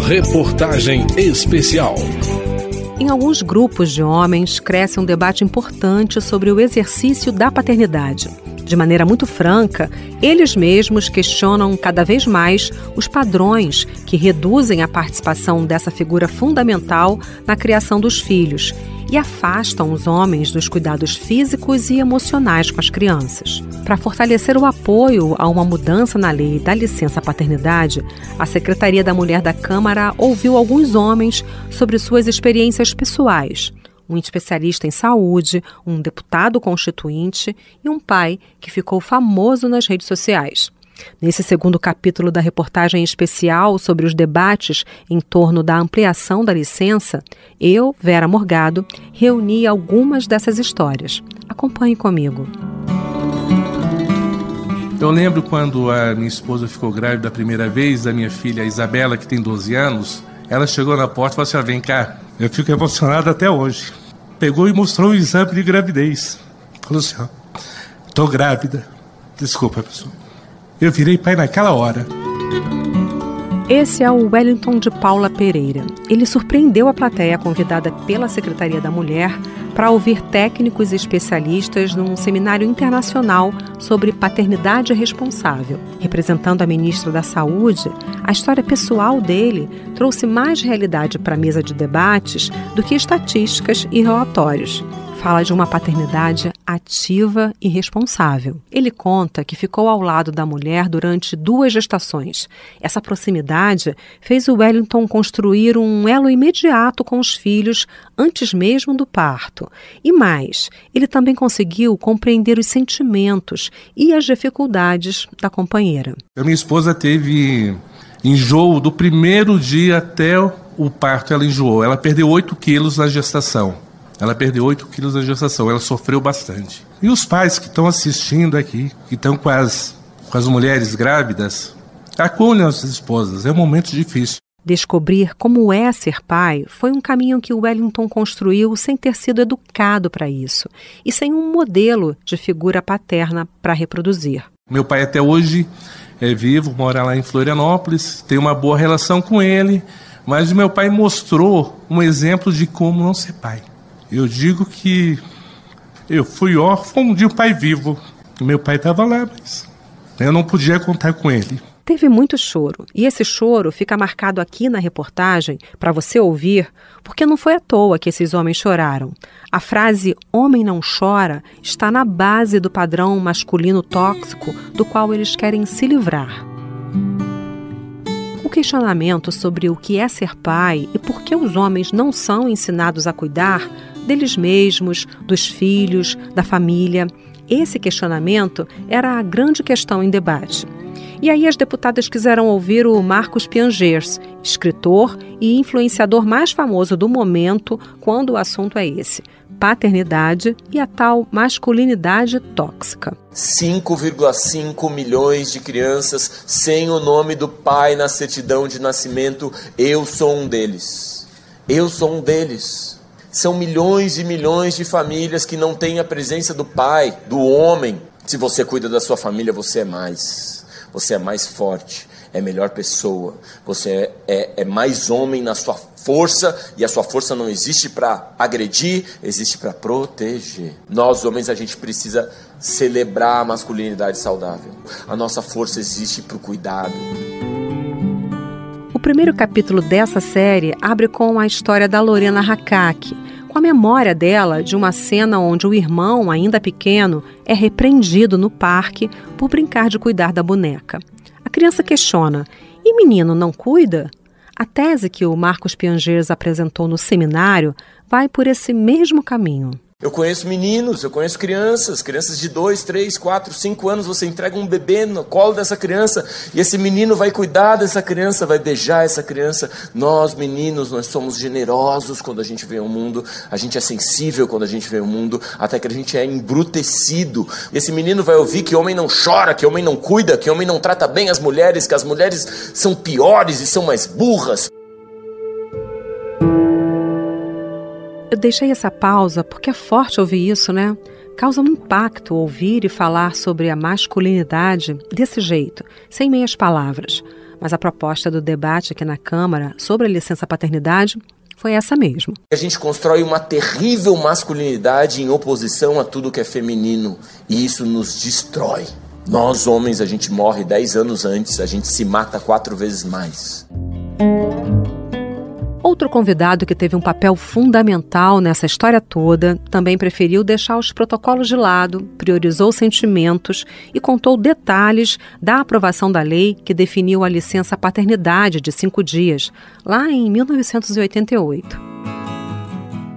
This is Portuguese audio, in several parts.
Reportagem Especial. Em alguns grupos de homens cresce um debate importante sobre o exercício da paternidade. De maneira muito franca, eles mesmos questionam cada vez mais os padrões que reduzem a participação dessa figura fundamental na criação dos filhos e afastam os homens dos cuidados físicos e emocionais com as crianças. Para fortalecer o apoio a uma mudança na lei da licença paternidade, a Secretaria da Mulher da Câmara ouviu alguns homens sobre suas experiências pessoais. Um especialista em saúde, um deputado constituinte e um pai que ficou famoso nas redes sociais. Nesse segundo capítulo da reportagem especial sobre os debates em torno da ampliação da licença, eu, Vera Morgado, reuni algumas dessas histórias. Acompanhe comigo. Eu lembro quando a minha esposa ficou grávida a primeira vez, da minha filha Isabela, que tem 12 anos, ela chegou na porta e falou assim: ah, vem cá. Eu fico emocionado até hoje. Pegou e mostrou o exame de gravidez. Falou assim: tô grávida. Desculpa, pessoal. Eu virei pai naquela hora. Esse é o Wellington de Paula Pereira. Ele surpreendeu a plateia convidada pela Secretaria da Mulher para ouvir técnicos e especialistas num seminário internacional sobre paternidade responsável. Representando a ministra da Saúde, a história pessoal dele trouxe mais realidade para a mesa de debates do que estatísticas e relatórios fala de uma paternidade ativa e responsável. Ele conta que ficou ao lado da mulher durante duas gestações. Essa proximidade fez o Wellington construir um elo imediato com os filhos antes mesmo do parto. E mais, ele também conseguiu compreender os sentimentos e as dificuldades da companheira. A minha esposa teve enjoo do primeiro dia até o parto, ela enjoou. Ela perdeu 8 quilos na gestação. Ela perdeu 8 quilos na gestação, ela sofreu bastante. E os pais que estão assistindo aqui, que estão com as, com as mulheres grávidas, acolhem as esposas, é um momento difícil. Descobrir como é ser pai foi um caminho que Wellington construiu sem ter sido educado para isso e sem um modelo de figura paterna para reproduzir. Meu pai até hoje é vivo, mora lá em Florianópolis, tem uma boa relação com ele, mas meu pai mostrou um exemplo de como não ser pai. Eu digo que eu fui órfão de um pai vivo. Meu pai estava lá, mas eu não podia contar com ele. Teve muito choro, e esse choro fica marcado aqui na reportagem para você ouvir, porque não foi à toa que esses homens choraram. A frase homem não chora está na base do padrão masculino tóxico do qual eles querem se livrar. O questionamento sobre o que é ser pai e por que os homens não são ensinados a cuidar deles mesmos, dos filhos, da família. Esse questionamento era a grande questão em debate. E aí as deputadas quiseram ouvir o Marcos Piangers, escritor e influenciador mais famoso do momento quando o assunto é esse: paternidade e a tal masculinidade tóxica. 5,5 milhões de crianças sem o nome do pai na certidão de nascimento. Eu sou um deles. Eu sou um deles. São milhões e milhões de famílias que não têm a presença do pai, do homem. Se você cuida da sua família, você é mais. Você é mais forte, é melhor pessoa. Você é, é, é mais homem na sua força e a sua força não existe para agredir, existe para proteger. Nós, homens, a gente precisa celebrar a masculinidade saudável. A nossa força existe para o cuidado. O primeiro capítulo dessa série abre com a história da Lorena Hakak, com a memória dela de uma cena onde o irmão, ainda pequeno, é repreendido no parque por brincar de cuidar da boneca. A criança questiona: e menino não cuida? A tese que o Marcos Piangers apresentou no seminário vai por esse mesmo caminho. Eu conheço meninos, eu conheço crianças, crianças de 2, 3, 4, 5 anos. Você entrega um bebê no colo dessa criança e esse menino vai cuidar dessa criança, vai beijar essa criança. Nós, meninos, nós somos generosos quando a gente vê o mundo, a gente é sensível quando a gente vê o mundo, até que a gente é embrutecido. Esse menino vai ouvir que homem não chora, que homem não cuida, que homem não trata bem as mulheres, que as mulheres são piores e são mais burras. Eu deixei essa pausa porque é forte ouvir isso, né? Causa um impacto ouvir e falar sobre a masculinidade desse jeito, sem meias palavras. Mas a proposta do debate aqui na Câmara sobre a licença paternidade foi essa mesmo. A gente constrói uma terrível masculinidade em oposição a tudo que é feminino e isso nos destrói. Nós, homens, a gente morre 10 anos antes, a gente se mata quatro vezes mais. Outro convidado que teve um papel fundamental nessa história toda também preferiu deixar os protocolos de lado, priorizou sentimentos e contou detalhes da aprovação da lei que definiu a licença paternidade de cinco dias, lá em 1988.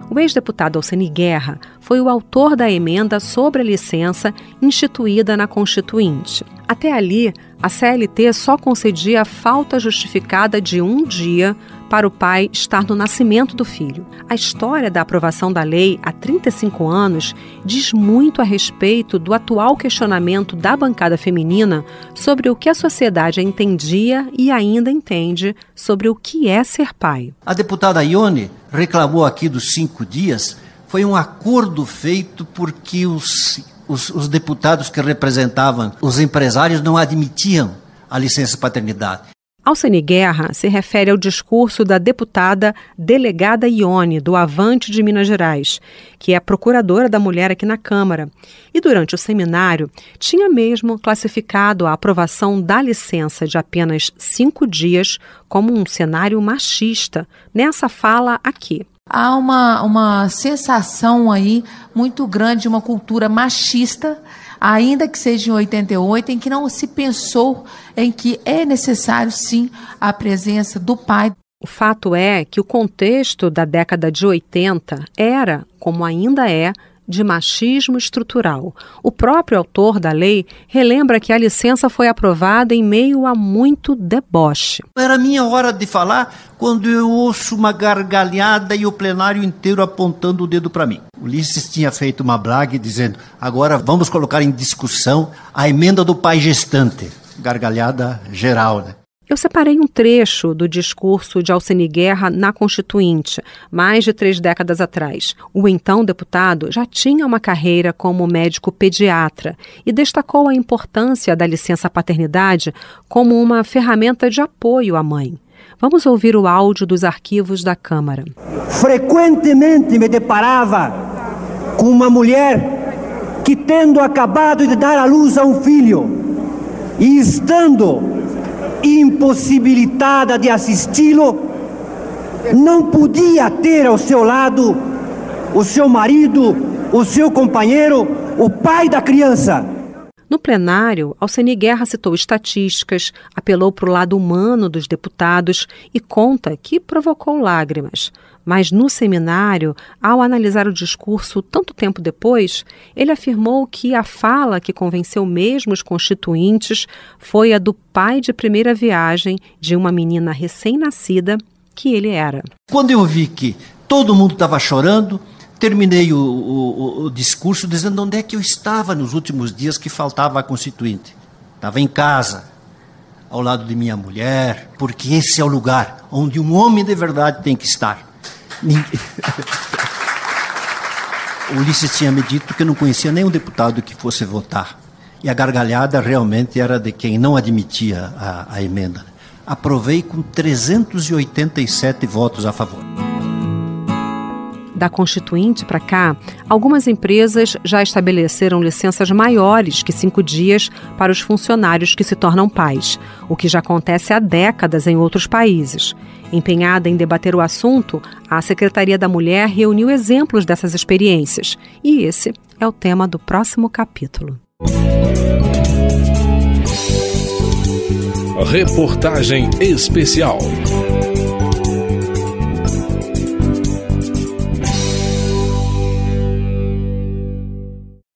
O ex-deputado Alceni Guerra foi o autor da emenda sobre a licença instituída na Constituinte. Até ali, a CLT só concedia falta justificada de um dia para o pai estar no nascimento do filho. A história da aprovação da lei há 35 anos diz muito a respeito do atual questionamento da bancada feminina sobre o que a sociedade entendia e ainda entende sobre o que é ser pai. A deputada Ione reclamou aqui dos cinco dias. Foi um acordo feito porque os os, os deputados que representavam os empresários não admitiam a licença paternidade. Alcene Guerra se refere ao discurso da deputada delegada Ione, do Avante de Minas Gerais, que é procuradora da mulher aqui na Câmara. E durante o seminário, tinha mesmo classificado a aprovação da licença de apenas cinco dias como um cenário machista, nessa fala aqui há uma, uma sensação aí muito grande de uma cultura machista, ainda que seja em 88, em que não se pensou em que é necessário sim a presença do pai. O fato é que o contexto da década de 80 era, como ainda é, de machismo estrutural. O próprio autor da lei relembra que a licença foi aprovada em meio a muito deboche. Era minha hora de falar quando eu ouço uma gargalhada e o plenário inteiro apontando o dedo para mim. Ulisses tinha feito uma blague dizendo: agora vamos colocar em discussão a emenda do pai gestante. Gargalhada geral, né? Eu separei um trecho do discurso de Alcine Guerra na Constituinte, mais de três décadas atrás. O então deputado já tinha uma carreira como médico pediatra e destacou a importância da licença paternidade como uma ferramenta de apoio à mãe. Vamos ouvir o áudio dos arquivos da Câmara. Frequentemente me deparava uma mulher que, tendo acabado de dar à luz a um filho e estando impossibilitada de assisti-lo, não podia ter ao seu lado o seu marido, o seu companheiro, o pai da criança. No plenário, Alceni Guerra citou estatísticas, apelou para o lado humano dos deputados e conta que provocou lágrimas. Mas no seminário, ao analisar o discurso tanto tempo depois, ele afirmou que a fala que convenceu mesmo os constituintes foi a do pai de primeira viagem de uma menina recém-nascida que ele era. Quando eu vi que todo mundo estava chorando, terminei o, o, o, discurso dizendo onde é que eu estava nos últimos dias que faltava a constituinte. Estava em casa, ao lado de minha mulher, porque esse é o lugar onde um homem de verdade tem que estar. o Ulisses tinha me dito que não conhecia nenhum deputado que fosse votar. E a gargalhada realmente era de quem não admitia a, a emenda. Aprovei com 387 votos a favor da Constituinte para cá, algumas empresas já estabeleceram licenças maiores que cinco dias para os funcionários que se tornam pais, o que já acontece há décadas em outros países. Empenhada em debater o assunto, a Secretaria da Mulher reuniu exemplos dessas experiências. E esse é o tema do próximo capítulo. Reportagem especial.